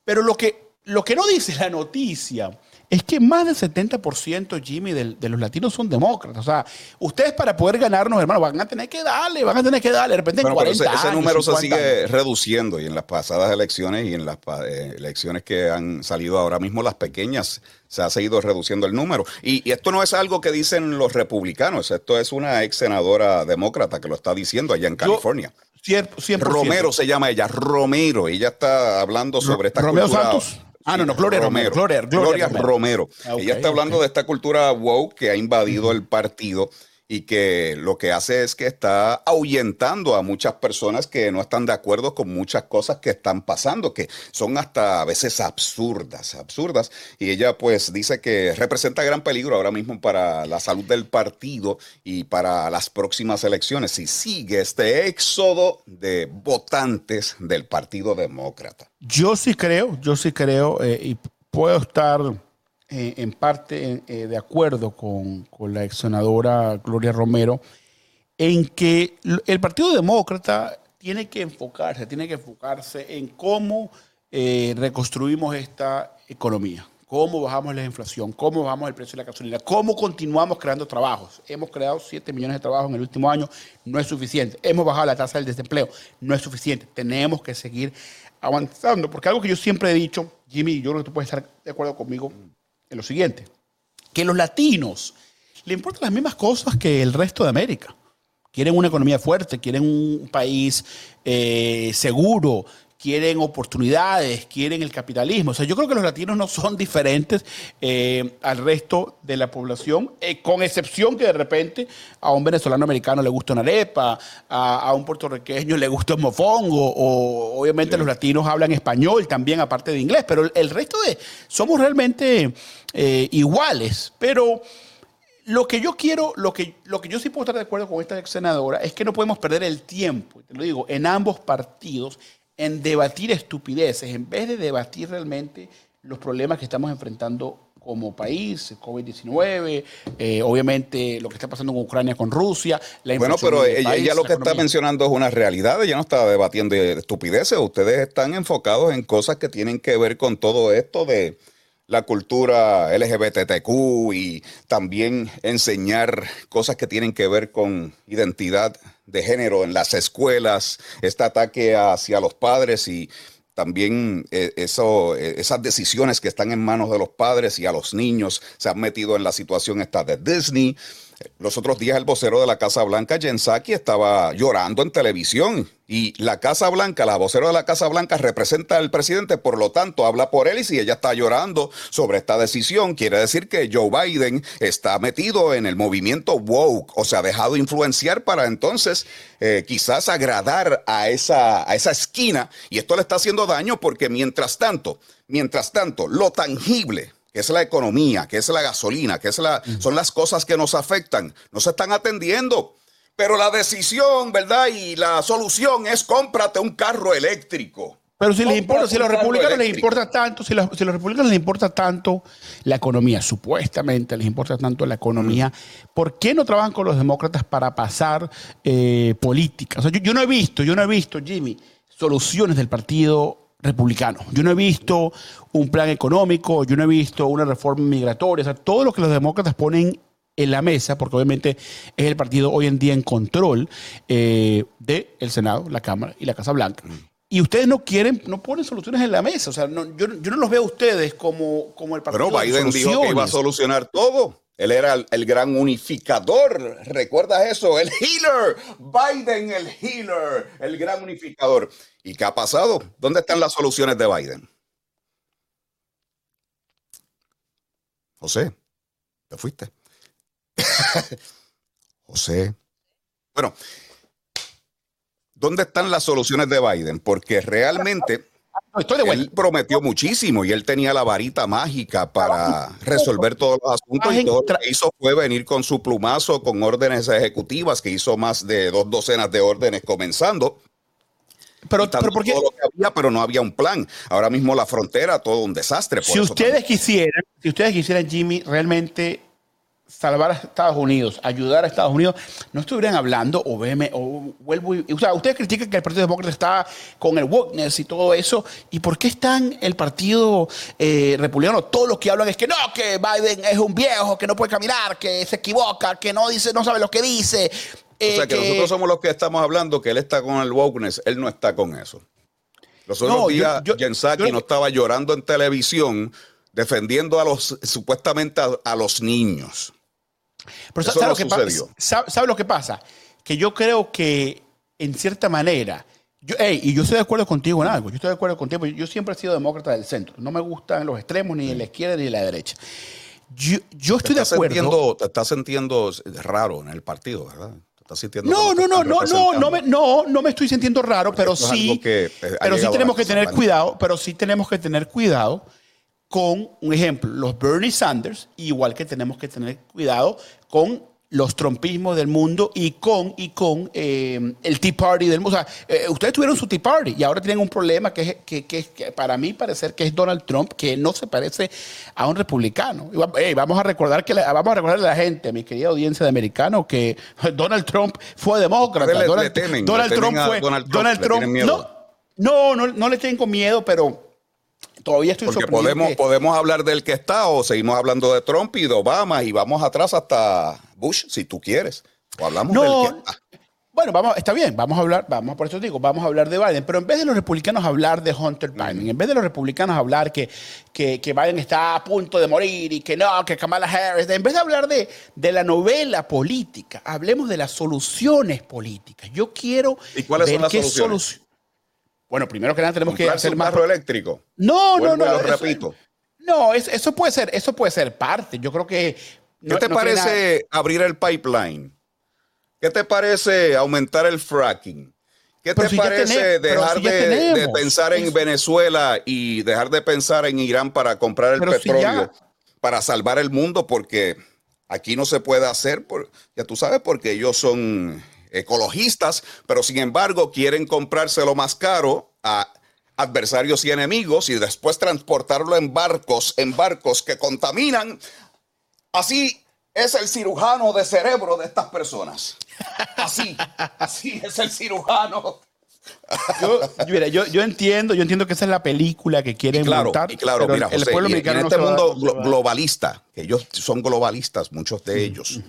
Pero lo que, lo que no dice la noticia es que más del 70%, Jimmy, de, los latinos son demócratas. O sea, ustedes para poder ganarnos, hermano, van a tener que darle, van a tener que darle. De repente en 40 ese, número se sigue reduciendo y en las pasadas elecciones y en las eh, elecciones que han salido ahora mismo, las pequeñas, se ha seguido reduciendo el número. Y, esto no es algo que dicen los republicanos, esto es una ex senadora demócrata que lo está diciendo allá en California. 100%. Romero se llama ella, Romero. Ella está hablando sobre esta Santos. Ah, no, no, Gloria Romero. Gloria, Gloria, Romero. Ah, Ella está hablando de esta cultura woke que ha invadido el partido y que lo que hace es que está ahuyentando a muchas personas que no están de acuerdo con muchas cosas que están pasando, que son hasta a veces absurdas, absurdas. Y ella pues dice que representa gran peligro ahora mismo para la salud del partido y para las próximas elecciones si sigue este éxodo de votantes del Partido Demócrata. Yo sí creo, yo sí creo eh, y puedo estar eh, en parte eh, de acuerdo con, la ex senadora Gloria Romero en que el Partido Demócrata tiene que enfocarse, tiene que enfocarse en cómo eh, reconstruimos esta economía, cómo bajamos la inflación, cómo bajamos el precio de la gasolina, cómo continuamos creando trabajos. Hemos creado 7 millones de trabajos en el último año, no es suficiente. Hemos bajado la tasa del desempleo, no es suficiente. Tenemos que seguir avanzando, porque algo que yo siempre he dicho, Jimmy, yo creo que tú puedes estar de acuerdo conmigo, en lo siguiente, que los latinos le importan las mismas cosas que el resto de América. Quieren una economía fuerte, quieren un país eh, seguro, quieren oportunidades, quieren el capitalismo. O sea, yo creo que los latinos no son diferentes eh, al resto de la población, eh, con excepción que de repente a un venezolano americano le gusta una arepa, a, un puertorriqueño le gusta un mofongo, o obviamente los latinos hablan español también, aparte de inglés, pero el, resto de... Somos realmente eh, iguales, pero... Lo que yo quiero, lo que, lo que yo sí puedo estar de acuerdo con esta ex senadora es que no podemos perder el tiempo, te lo digo, en ambos partidos en debatir estupideces, en vez de debatir realmente los problemas que estamos enfrentando como país, COVID-19, eh, obviamente lo que está pasando con Ucrania, con Rusia. La bueno, pero ella, lo que está mencionando es una realidad, ella no está debatiendo estupideces, ustedes están enfocados en cosas que tienen que ver con todo esto de la cultura LGBTQ y también enseñar cosas que tienen que ver con identidad de género en las escuelas, este ataque hacia los padres y también eh, eso, eh, esas decisiones que están en manos de los padres y a los niños se han metido en la situación esta de Disney. Los otros días el vocero de la Casa Blanca, Jen Psaki, estaba llorando en televisión. Y la Casa Blanca, la vocera de la Casa Blanca representa al presidente, por lo tanto habla por él. Y si ella está llorando sobre esta decisión, quiere decir que Joe Biden está metido en el movimiento woke, o sea, ha dejado influenciar para entonces eh, quizás agradar a esa, a esa esquina. Y esto le está haciendo daño porque mientras tanto, mientras tanto, lo tangible, que es la economía, que es la gasolina, que es la, son las cosas que nos afectan, no se están atendiendo. Pero la decisión, ¿verdad? Y la solución es cómprate un carro eléctrico. Pero si les importa, si a los republicanos les importa tanto, si, los republicanos les importa tanto la economía, supuestamente les importa tanto la economía, ¿por qué no trabajan con los demócratas para pasar eh, políticas? yo, yo no he visto, yo no he visto, Jimmy, soluciones del partido republicano. Yo no he visto un plan económico, yo no he visto una reforma migratoria, o sea, todo lo que los demócratas ponen en la mesa, porque obviamente es el partido hoy en día en control eh, del Senado, la Cámara y la Casa Blanca. Y ustedes no quieren, no ponen soluciones en la mesa. O sea, yo, yo, no los veo a ustedes como, como el partido. Pero Biden dijo que iba a solucionar todo. Él era el, gran unificador. ¿Recuerdas eso? El healer. Biden, el healer. El gran unificador. ¿Y qué ha pasado? ¿Dónde están las soluciones de Biden? José, te fuiste. José. Bueno, ¿dónde están las soluciones de Biden? Porque realmente él prometió muchísimo y él tenía la varita mágica para resolver todos los asuntos y todo lo que hizo fue venir con su plumazo con órdenes ejecutivas que hizo más de dos docenas de órdenes comenzando. Pero, pero, porque, todo lo que había, pero no había un plan. Ahora mismo la frontera, todo un desastre. si ustedes quisieran, si ustedes quisieran, Jimmy, realmente salvar a Estados Unidos, ayudar a Estados Unidos, no estuvieran hablando o veme, o vuelvo o sea, ustedes critican que el Partido Demócrata está con el wokeness y todo eso, ¿y por qué están el Partido eh, Republicano? Todos los que hablan es que no, que Biden es un viejo, que no puede caminar, que se equivoca, que no dice, no sabe lo que dice. o sea, que, nosotros somos los que estamos hablando que él está con el wokeness, él no está con eso. Los otros no, días, no estaba llorando en televisión defendiendo a los supuestamente a los niños. Pero ¿sabe, lo que pasa? ¿sabe, lo que pasa? Que yo creo que, en cierta manera, Yo, y yo estoy de acuerdo contigo en algo. Yo estoy de acuerdo contigo. Yo siempre he sido demócrata del centro. No me gustan los extremos, ni la izquierda ni la derecha. Yo, yo estoy de acuerdo. te estás sintiendo raro en el partido, ¿verdad? no, no, no, no, no, no me, no, no me estoy sintiendo raro, pero sí, eh, pero sí tenemos que tener cuidado, pero sí tenemos que tener cuidado con, un ejemplo, los Bernie Sanders, igual que tenemos que tener cuidado con los trompismos del mundo y con, y con eh, el Tea Party del mundo. O sea, eh, ustedes tuvieron su Tea Party y ahora tienen un problema que, es, que, para mí parecer que es Donald Trump, que no se parece a un republicano. vamos a recordar que vamos a recordarle a la gente, mi querida audiencia de americano, que Donald Trump fue demócrata. Donald, Trump fue Donald Trump. no, no, no le tengo miedo, pero Todavía estoy Porque podemos, podemos hablar del que está o seguimos hablando de Trump y de Obama y vamos atrás hasta Bush, si tú quieres. O hablamos del que Bueno, vamos, está bien, vamos a hablar, vamos, por eso digo, vamos a hablar de Biden, pero en vez de los republicanos hablar de Hunter Biden, en vez de los republicanos hablar que, que, Biden está a punto de morir y que no, que Kamala Harris, en vez de hablar de, de la novela política, hablemos de las soluciones políticas. Yo quiero ¿Y cuáles son las soluciones? Bueno, primero que nada tenemos que hacer más. carro eléctrico? No, no, no. Lo repito. No, eso, puede ser, eso puede ser parte. Yo creo que. ¿Qué te parece abrir el pipeline? ¿Qué te parece aumentar el fracking? ¿Qué te parece dejar de, pensar en Venezuela y dejar de pensar en Irán para comprar el petróleo para salvar el mundo? Porque aquí no se puede hacer, por, ya tú sabes, porque ellos son ecologistas, pero sin embargo quieren comprárselo más caro a adversarios y enemigos y después transportarlo en barcos, en barcos que contaminan. Así es el cirujano de cerebro de estas personas. Así, así es el cirujano. Yo, yo, entiendo, yo entiendo que esa es la película que quieren claro, montar. Y claro, mira, el pueblo en este mundo globalista, que ellos son globalistas, muchos de ellos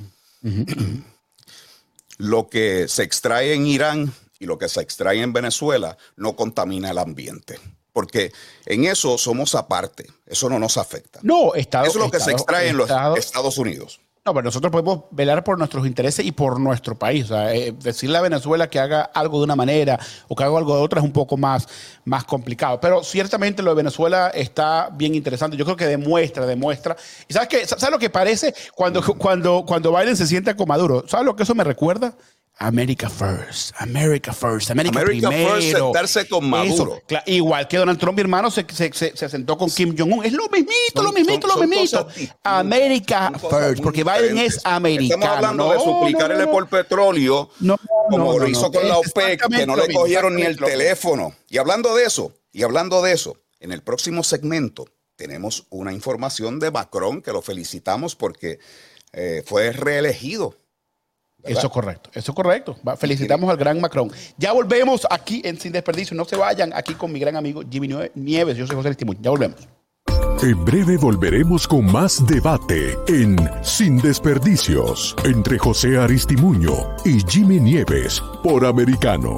lo que se extrae en Irán y lo que se extrae en Venezuela no contamina el ambiente. Porque en eso somos aparte, eso no nos afecta. No, Eso es lo que se extrae en los Estados Unidos. No, pero nosotros podemos velar por nuestros intereses y por nuestro país. O sea, eh, decirle a Venezuela que haga algo de una manera o que haga algo de otra es un poco más, más complicado. Pero ciertamente lo de Venezuela está bien interesante. Yo creo que demuestra, demuestra. ¿Y sabes qué? ¿Sabes lo que parece cuando, cuando, cuando Biden se sienta con Maduro? ¿Sabes lo que eso me recuerda? America First, America First, America, America primero. First, sentarse con Maduro. igual que Donald Trump, mi hermano, se, se, se, sentó con Kim Jong-un. Es lo mismito, lo mismito, lo mismito. America First, porque Biden es americano. Estamos hablando de suplicarle por petróleo, como lo hizo con la OPEC, que no le cogieron ni el teléfono. Y hablando de eso, y hablando de eso, en el próximo segmento tenemos una información de Macron que lo felicitamos porque eh, fue reelegido eso es correcto, eso es correcto. Felicitamos al gran Macron. Ya volvemos aquí en Sin Desperdicio. No se vayan aquí con mi gran amigo Jimmy Nieves. Yo soy José Estimuño. Ya volvemos. En breve volveremos con más debate en Sin Desperdicios entre José Aristimuño y Jimmy Nieves por Americano.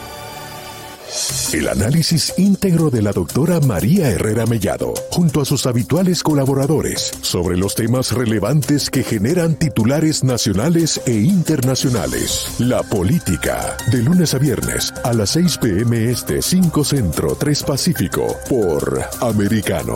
El análisis íntegro de la doctora María Herrera Mellado, junto a sus habituales colaboradores, sobre los temas relevantes que generan titulares nacionales e internacionales. La política, de lunes a viernes a las 6 pm este 5 Centro 3 Pacífico, por Americano.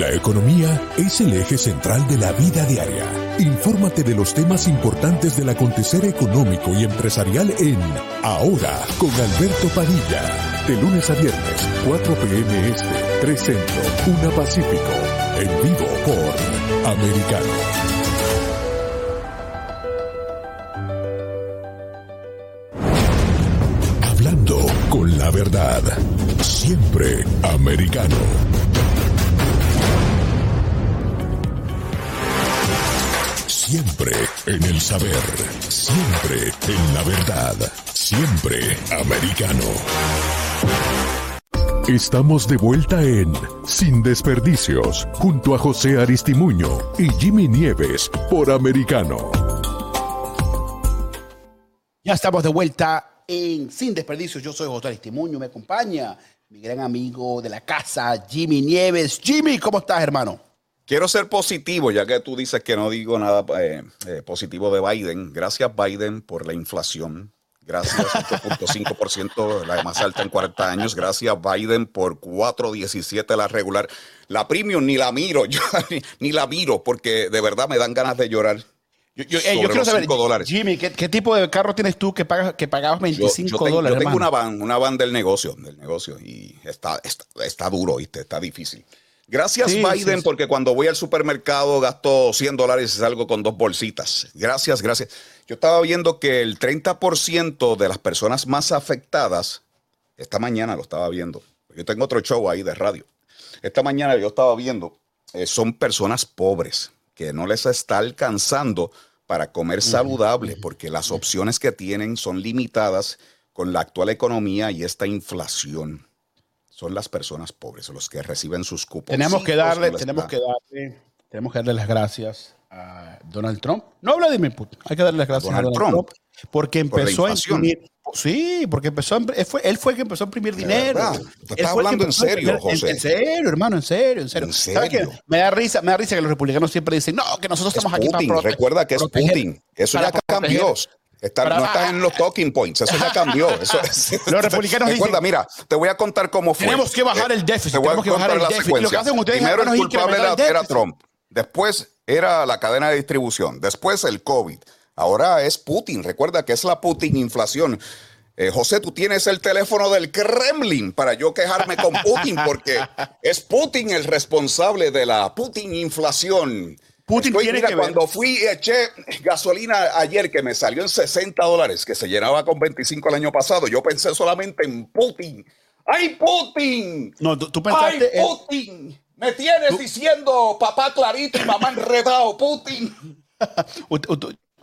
La economía es el eje central de la vida diaria. Infórmate de los temas importantes del acontecer económico y empresarial en Ahora con Alberto Padilla. De lunes a viernes, 4 p.m. Este, 3 Centro, 1 Pacífico. En vivo por Americano. Hablando con la verdad. Siempre americano. Siempre en el saber. Siempre en la verdad. Siempre americano. Estamos de vuelta en Sin Desperdicios, junto a José Aristimuño y Jimmy Nieves por Americano. Ya estamos de vuelta en Sin Desperdicios. Yo soy José Aristimuño, me acompaña mi gran amigo de la casa, Jimmy Nieves. Jimmy, ¿cómo estás, hermano? Quiero ser positivo, ya que tú dices que no digo nada eh, eh, positivo de Biden. Gracias, Biden, por la inflación. Gracias, 8.5%, la más alta en 40 años. Gracias, Biden, por 4.17 la regular. La premium ni la miro, yo ni, la miro, porque de verdad me dan ganas de llorar. Yo, yo, eh, quiero saber, dólares. Jimmy, ¿qué, tipo de carro tienes tú que, pagas, que pagabas 25 dólares? Yo tengo una van, una van del negocio, del negocio, y está, está, está duro, ¿viste? Está difícil. Gracias Biden, porque cuando voy al supermercado gasto 100 dólares y salgo con dos bolsitas. Gracias, gracias. Yo estaba viendo que el 30% de las personas más afectadas, esta mañana lo estaba viendo, yo tengo otro show ahí de radio, esta mañana yo estaba viendo, eh, son personas pobres que no les está alcanzando para comer saludable, porque las opciones que tienen son limitadas con la actual economía y esta inflación son las personas pobres, los que reciben sus cupos. Tenemos que darle, tenemos que darle, tenemos que darle las gracias a Donald Trump. No Vladimir Putin, hay que darle las gracias a Donald, Trump, porque empezó a imprimir. Sí, porque empezó a, él, fue, él fue el que empezó a imprimir dinero. estás hablando en serio, José. En, serio, hermano, en serio, en serio. ¿En serio? Me da risa, me da risa que los republicanos siempre dicen, no, que nosotros estamos aquí para proteger. Recuerda que es Putin. Eso ya cambió no estás en los talking points, eso ya cambió. los republicanos Recuerda, mira, te voy a contar cómo fue. Tenemos que bajar el déficit. tenemos que bajar el déficit. Primero el culpable era, Trump. Después era la cadena de distribución. Después el COVID. Ahora es Putin. Recuerda que es la Putin inflación. Eh, José, tú tienes el teléfono del Kremlin para yo quejarme con Putin porque es Putin el responsable de la Putin inflación. Putin tiene que cuando fui y eché gasolina ayer que me salió en 60 dólares, que se llenaba con 25 el año pasado, yo pensé solamente en Putin. ¡Ay, Putin! No, tú, pensaste. ¡Ay, Putin! Me tienes diciendo papá clarito y mamá enredado, Putin.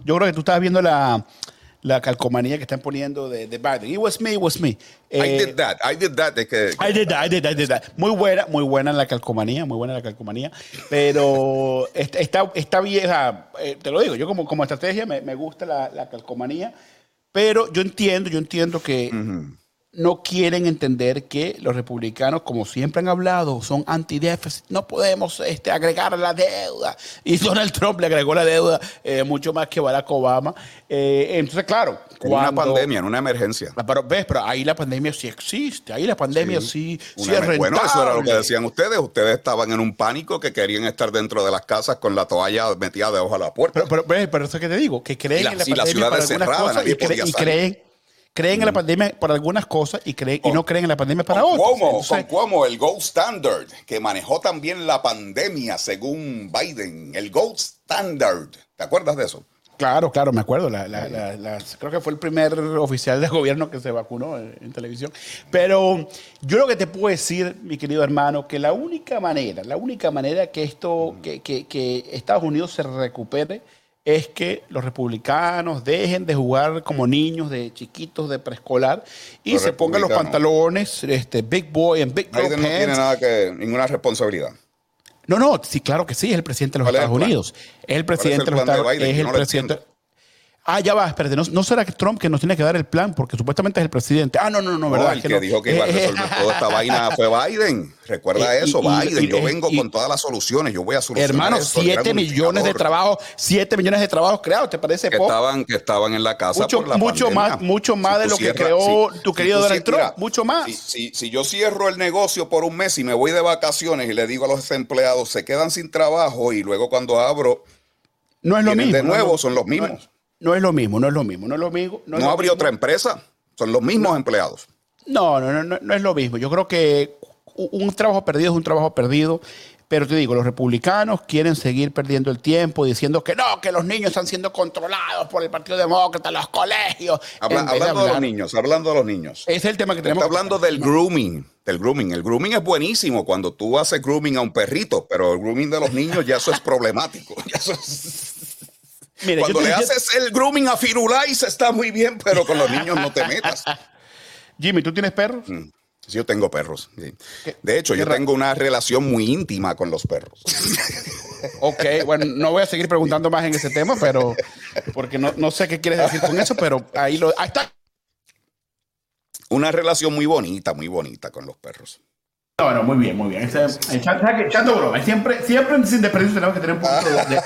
yo creo que tú estabas viendo la, la calcomanía que están poniendo de, de Biden. It was me, it was me. I eh, did that, I did that. De que, I did that, I did that, I did that. Muy buena, muy buena la calcomanía, muy buena la calcomanía. Pero esta, esta vieja, eh, te lo digo, yo como, como estrategia me, me gusta la, la, calcomanía, pero yo entiendo, yo entiendo que no quieren entender que los republicanos, como siempre han hablado, son antidéficit. No podemos este, agregar la deuda. Y Donald Trump le agregó la deuda eh, mucho más que Barack Obama. Eh, entonces, claro. En una pandemia, en una emergencia. Pero ves, pero ahí la pandemia sí existe. Ahí la pandemia sí, sí, es rentable. Bueno, eso era lo que decían ustedes. Ustedes estaban en un pánico que querían estar dentro de las casas con la toalla metida debajo de la puerta. Pero, pero, pero, eso que te digo, que creen en la pandemia para algunas cosas y, y creen creen en la pandemia para algunas cosas y, creen, y no creen en la pandemia para otras. Como, el Gold Standard, que manejó también la pandemia según Biden, el Gold Standard. ¿Te acuerdas de eso? Claro, claro, me acuerdo. creo que fue el primer oficial de gobierno que se vacunó en, televisión. Pero yo lo que te puedo decir, mi querido hermano, que la única manera, la única manera que esto, que, que Estados Unidos se recupere es que los republicanos dejen de jugar como niños de chiquitos de preescolar y se pongan los pantalones este, big boy en big Biden no tiene nada que ninguna responsabilidad. No, no, sí, claro que sí, es el presidente de los Estados Unidos. Es el presidente de los Estados Unidos. Es el presidente. Ah, ya va, espérate, ¿no, será que Trump que nos tiene que dar el plan? Porque supuestamente es el presidente. Ah, no, no, no, ¿verdad? el que, dijo que iba a resolver toda esta vaina fue Biden. Recuerda eso, Biden. yo vengo con todas las soluciones, yo voy a solucionar Hermano, 7 millones de trabajos, 7 millones de trabajos creados, ¿te parece que Estaban, que estaban en la casa mucho, por la mucho más Mucho más de lo que creó tu querido Donald Trump, mucho más. Si, si yo cierro el negocio por un mes y me voy de vacaciones y le digo a los empleados, se quedan sin trabajo y luego cuando abro, no es lo mismo. de nuevo, son los mismos. No es lo mismo, no es lo mismo, no es lo mismo. No, ¿No habría otra empresa, son los mismos empleados. No, no, no, no es lo mismo. Yo creo que un trabajo perdido es un trabajo perdido. Pero te digo, los republicanos quieren seguir perdiendo el tiempo diciendo que no, que los niños están siendo controlados por el Partido Demócrata, los colegios. hablando de, los niños, hablando de los niños. es el tema que tenemos. Está hablando del grooming, del grooming. El grooming es buenísimo cuando tú haces grooming a un perrito, pero el grooming de los niños ya eso es problemático. Ya eso es... Cuando le haces el grooming a Firulais está muy bien, pero con los niños no te metas. Jimmy, ¿tú tienes perros? Mm, sí, yo tengo perros. De hecho, yo tengo una relación muy íntima con los perros. Ok, bueno, no voy a seguir preguntando más en ese tema, pero porque no, no sé qué quieres decir con eso, pero ahí, lo, ahí está. Una relación muy bonita, muy bonita con los perros. Bueno, muy bien, muy bien. echando broma. Siempre, siempre sin desperdicio tenemos que tener un poquito de,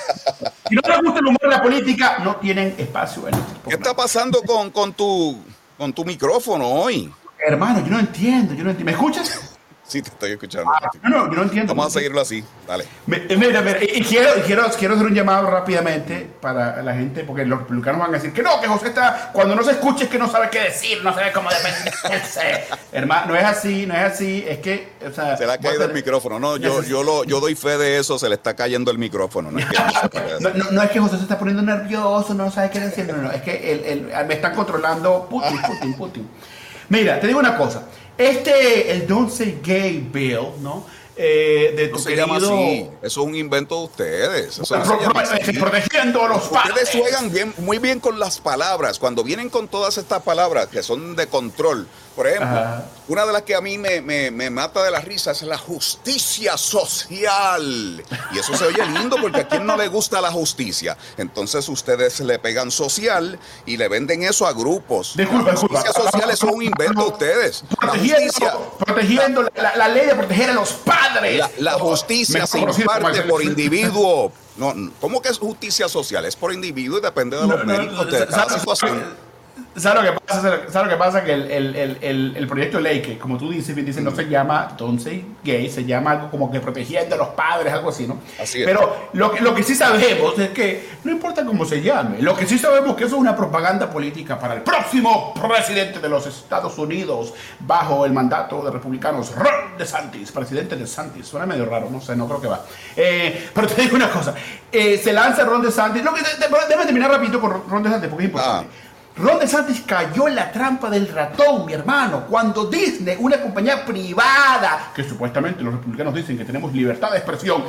Si no les gusta el humor de la política, no tienen espacio. En este ¿Qué está pasando con, con, tu, con tu micrófono hoy? Hermano, yo no entiendo, yo no entiendo. ¿Me escuchas? Sí, te estoy escuchando. Ah, no, no, yo no entiendo. Vamos a seguirlo así. Dale. Eh, mira, mira, y quiero, quiero, quiero hacer un llamado rápidamente para la gente, porque los republicanos van a decir que no, que José está, cuando no se escuche es que no sabe qué decir, no sabe cómo defenderse. Hermano, no es así, no es así, es que, o sea, Se le ha caído el micrófono. No, yo, yo, lo, yo doy fe de eso, se le está cayendo el micrófono. No es que, no, no, es que José se está poniendo nervioso, no sabe qué decir, no, no, es que el, el, me están controlando Putin, Putin, Putin. Mira, te digo una cosa. Este, el Don't Say Gay Bill, ¿no? Eh, de tu no se llama así. Eso es un invento de ustedes. Eso protegiendo a los padres. Ustedes juegan bien, muy bien con las palabras. Cuando vienen con todas estas palabras que son de control, por ejemplo, una de las que a mí me, me, mata de la risa es la justicia social. Y eso se oye lindo porque a quien no le gusta la justicia. Entonces ustedes le pegan social y le venden eso a grupos. Disculpa, la justicia social es un invento de ustedes. Protegiendo, protegiendo la, ley de proteger a los padres. La, justicia se imparte por individuo. No, ¿Cómo que es justicia social? Es por individuo y depende de los méritos de cada situación. ¿Sabes lo que pasa? ¿Sabes lo que pasa? Que el, el, el, el, proyecto de ley, que como tú dices, dice, no se llama entonces gay, se llama algo como que protegiendo a los padres, algo así, ¿no? Así es. Pero lo, lo que sí sabemos es que no importa cómo se llame, lo que sí sabemos es que eso es una propaganda política para el próximo presidente de los Estados Unidos bajo el mandato de republicanos, Ron DeSantis, presidente de DeSantis. Suena medio raro, no sé, no creo que va. Eh, pero te digo una cosa, eh, se lanza Ron DeSantis, no, déjame terminar rapidito con Ron DeSantis porque es importante. Ah. Ron DeSantis cayó en la trampa del ratón, mi hermano, cuando Disney, una compañía privada, que supuestamente los republicanos dicen que tenemos libertad de expresión,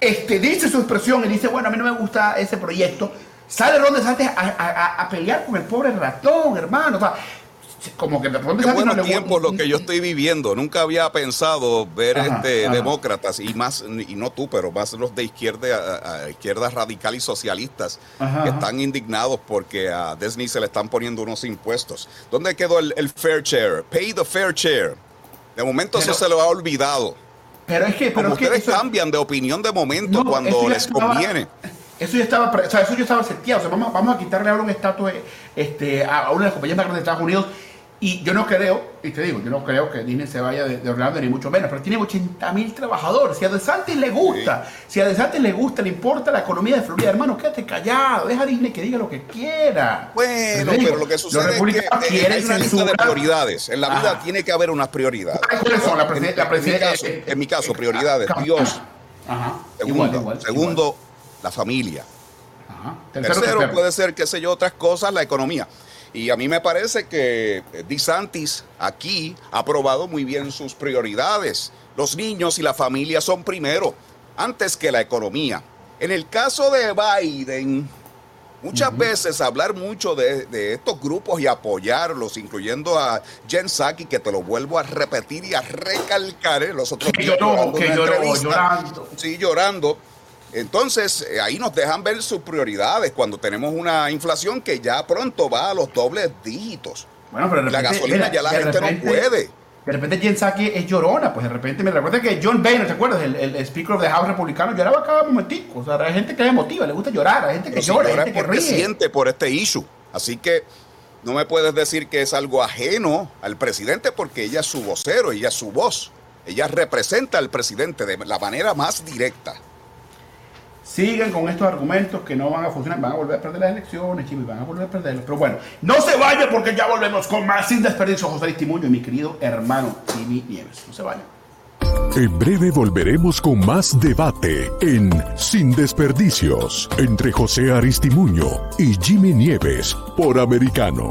este, dice su expresión y dice, bueno, a mí no me gusta ese proyecto, sale Ron DeSantis a, pelear con el pobre ratón, hermano. O sea, como que de pronto Qué buenos tiempos lo que yo estoy viviendo. Nunca había pensado ver este demócratas y más y no tú, pero más los de izquierda, izquierda radical y socialistas que están indignados porque a Disney se le están poniendo unos impuestos. ¿Dónde quedó el, fair share? Pay the fair share. De momento eso se lo ha olvidado. Pero es que, pero ustedes cambian de opinión de momento cuando les conviene. Eso ya estaba, o sea, eso ya estaba seteado. O sea, vamos, vamos a quitarle ahora un estatus este, a una de las compañías más grandes de Estados Unidos y yo no creo, y te digo, yo no creo que Disney se vaya de, Orlando ni mucho menos, pero tiene 80 mil trabajadores. Si a DeSantis le gusta, si a DeSantis le gusta, le importa la economía de Florida, hermano, quédate callado, deja a Disney que diga lo que quiera. Bueno, pero lo que sucede es que hay una lista de prioridades. En la vida tiene que haber unas prioridades. ¿Cuáles son? La en, mi caso, en mi caso prioridades. Dios. Ajá. Segundo, segundo la familia. Ajá. Tercero, puede ser, qué sé yo, otras cosas, la economía. Y a mí me parece que DeSantis aquí ha probado muy bien sus prioridades. Los niños y la familia son primero, antes que la economía. En el caso de Biden, muchas veces hablar mucho de, estos grupos y apoyarlos, incluyendo a Jen Psaki, que te lo vuelvo a repetir y a recalcar, ¿eh? los otros que lloró, que lloró, llorando. Sí, llorando Entonces, eh, ahí nos dejan ver sus prioridades cuando tenemos una inflación que ya pronto va a los dobles dígitos. Bueno, pero la gasolina ya la gente no puede. De repente Jen Psaki es llorona, pues de repente me recuerda que John Boehner, ¿te acuerdas? El, el, Speaker of the House republicano lloraba cada momentico. O sea, hay gente que le motiva, le gusta llorar, hay gente que llora, hay gente que ríe. siente por este issue. Así que no me puedes decir que es algo ajeno al presidente porque ella es su vocero, ella es su voz. Ella representa al presidente de la manera más directa. Sigan con estos argumentos que no van a funcionar, van a volver a perder las elecciones, Jimmy, van a volver a perderlos. Pero bueno, no se vayan porque ya volvemos con más sin desperdicio. José Aristimuño y mi querido hermano Jimmy Nieves. No se vayan. En breve volveremos con más debate en Sin Desperdicios entre José Aristimuño y Jimmy Nieves por Americano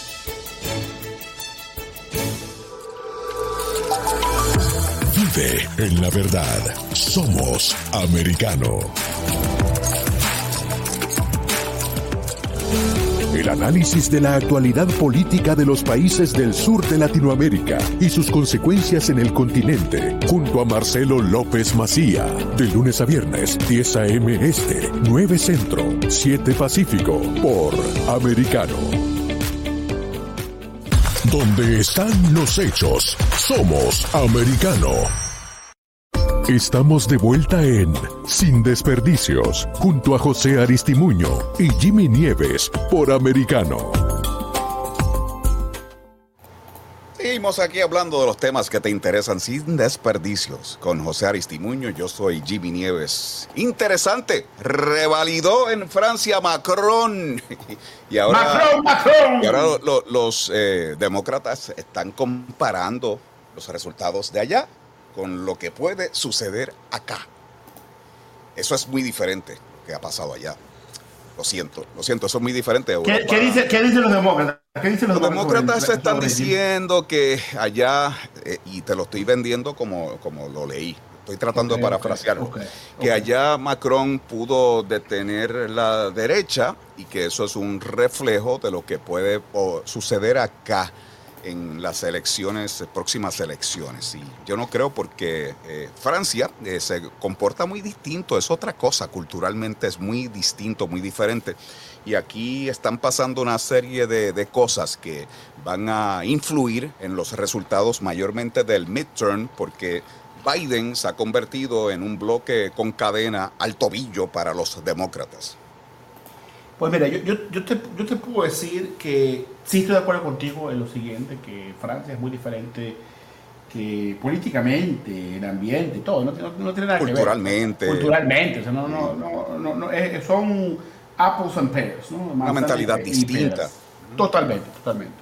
En la verdad. Somos americano. El análisis de la actualidad política de los países del sur de Latinoamérica y sus consecuencias en el continente, junto a Marcelo López Macía, de lunes a viernes, 10 a.m. Este, 9 Centro, 7 Pacífico, por Americano. Donde están los hechos, somos Americano. Estamos de vuelta en Sin Desperdicios, junto a José Aristimuño y Jimmy Nieves por Americano. Seguimos aquí hablando de los temas que te interesan sin desperdicios. Con José Aristimuño, yo soy Jimmy Nieves. Interesante, revalidó en Francia Macron. y ahora, Macron, Macron. Y ahora los eh, demócratas están comparando los resultados de allá con lo que puede suceder acá. Eso es muy diferente que ha pasado allá. Lo siento, lo siento, eso es muy diferente. ¿Qué, ¿qué, dice, ¿Qué, dicen los demócratas? los, demócratas, están diciendo que allá, eh, y te lo estoy vendiendo como, como lo leí, estoy tratando de parafrasearlo, que allá Macron pudo detener la derecha y que eso es un reflejo de lo que puede suceder acá en las elecciones, próximas elecciones. Y yo no creo porque eh, Francia eh, se comporta muy distinto, es otra cosa, culturalmente es muy distinto, muy diferente. Y aquí están pasando una serie de, de cosas que van a influir en los resultados mayormente del midterm, porque Biden se ha convertido en un bloque con cadena al tobillo para los demócratas. Pues mira, yo, yo, yo, te, yo te puedo decir que sí estoy de acuerdo contigo en lo siguiente, que Francia es muy diferente que políticamente, el ambiente y todo, no, no, tiene nada que ver. Culturalmente. Culturalmente, o sea, no, no, no, no, son apples and pears, ¿no? Una mentalidad distinta. Totalmente, totalmente.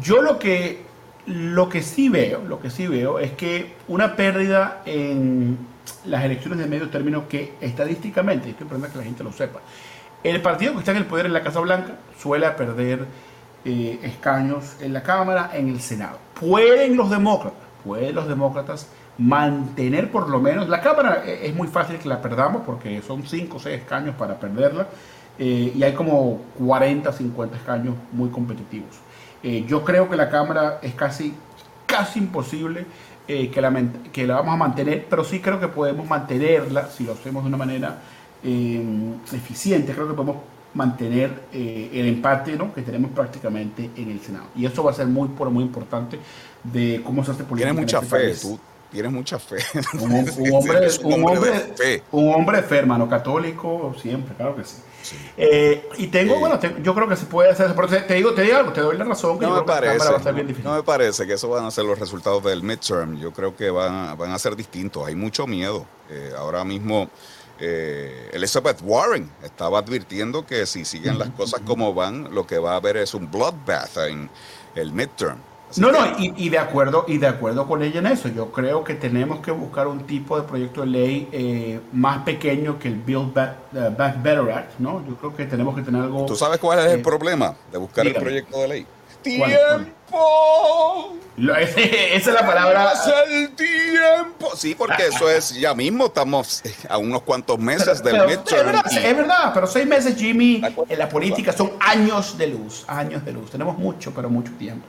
Yo lo que, lo que sí veo, lo que sí veo es que una pérdida en las elecciones de medio término que estadísticamente, estoy esperando que la gente lo sepa, el partido que está en el poder en la Casa Blanca suele perder eh, escaños en la Cámara, en el Senado. Pueden los demócratas, pueden los demócratas mantener por lo menos, la Cámara eh, es muy fácil que la perdamos porque son 5 o 6 escaños para perderla eh, y hay como 40, 50 escaños muy competitivos. yo creo que la Cámara es casi, casi imposible que, que la vamos a mantener, pero sí creo que podemos mantenerla si lo hacemos de una manera eficiente. Creo que podemos mantener eh, el empate ¿no? que tenemos prácticamente en el Senado. Y eso va a ser muy, muy importante de cómo se hace política. Tienes mucha este fe, tú tienes mucha fe. Un, hombre, un, hombre, de fe. un hombre fe, hermano, católico, siempre, claro que sí. Eh, y tengo, bueno, yo creo que se puede hacer, pero te, digo, te digo algo, te doy la razón. Que no, me parece, va a bien difícil. no me parece que eso van a ser los resultados del midterm. Yo creo que van, van a ser distintos. Hay mucho miedo. Eh, ahora mismo eh, Elizabeth Warren estaba advirtiendo que si siguen las cosas como van, lo que va a haber es un bloodbath en el midterm. no, no, y, de acuerdo, y de acuerdo con ella en eso. Yo creo que tenemos que buscar un tipo de proyecto de ley eh, más pequeño que el Build Back, Better Act, ¿no? Yo creo que tenemos que tener algo. ¿Tú sabes cuál es el eh, problema de buscar el proyecto de ley? Tiempo. esa es la palabra. el tiempo. Sí, porque eso es ya mismo. Estamos a unos cuantos meses del midterm. Es verdad, pero seis meses, Jimmy, en la política son años de luz. Años de luz. Tenemos mucho, pero mucho tiempo.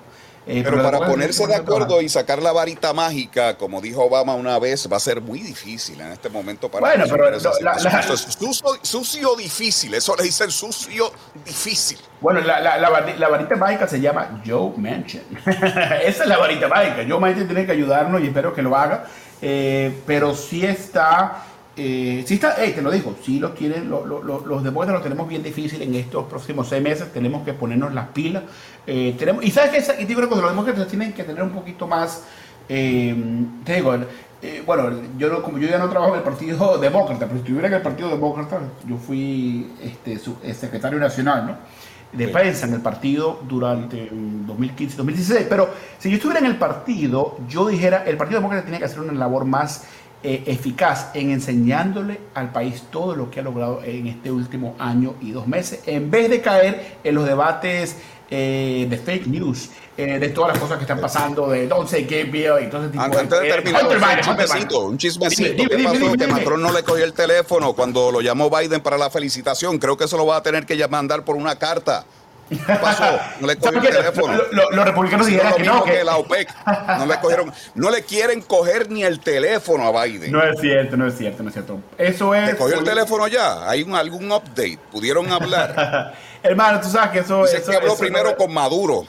Eh, pero, para ponerse de acuerdo y sacar la varita mágica, como dijo Obama una vez, va a ser muy difícil en este momento para Bueno, pero eso es sucio, difícil, eso le dicen sucio difícil. Bueno, la, varita mágica se llama Joe Manchin. Esa es la varita mágica. Joe Manchin tiene que ayudarnos y espero que lo haga. Eh, pero sí está eh, sí está, te lo digo, sí lo quieren, los demócratas lo tenemos bien difícil en estos próximos seis meses, tenemos que ponernos las pilas. Eh, tenemos, y sabes que y digo, los demócratas tienen que tener un poquito más, eh, te digo, eh, bueno, yo como yo ya no trabajo en el Partido Demócrata, pero si estuviera en el Partido Demócrata, yo fui este, secretario nacional, ¿no? de prensa en el partido durante 2015-2016. Pero si yo estuviera en el partido, yo dijera, el Partido Demócrata tiene que hacer una labor más eficaz en enseñándole al país todo lo que ha logrado en este último año y dos meses, en vez de caer en los debates eh, de fake news, eh, de todas las cosas que están pasando, de don't say gay bill y todo ese tipo Antes de, terminar, un chismecito, un chismecito. ¿Qué pasó? que Macron no le cogió el teléfono cuando lo llamó Biden para la felicitación. Creo que eso lo va a tener que mandar por una carta. ¿Qué pasó? No le cogieron el teléfono. Los republicanos dijeron que no. Que... la OPEC. No le cogieron. No le quieren coger ni el teléfono a Biden. No es cierto, no es cierto, no es cierto. Eso es. ¿Le cogió el teléfono ya? ¿Hay un, algún update? ¿Pudieron hablar? Hermano, tú sabes que eso. Dice que habló primero con Maduro.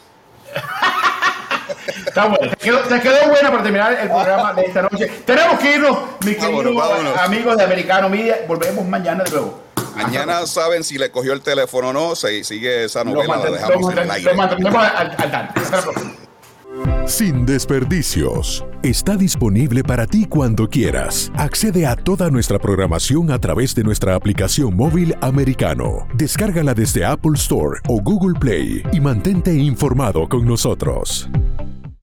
Está bueno. Te quedó, te quedó, buena para terminar el programa de esta noche. Tenemos que irnos, mi querido amigos de Americano Media. Volvemos mañana de nuevo. Mañana saben si le cogió el teléfono o no, se sigue esa novela, la dejamos en el aire. Sin desperdicios. Está disponible para ti cuando quieras. Accede a toda nuestra programación a través de nuestra aplicación móvil americano. Descárgala desde Apple Store o Google Play y mantente informado con nosotros.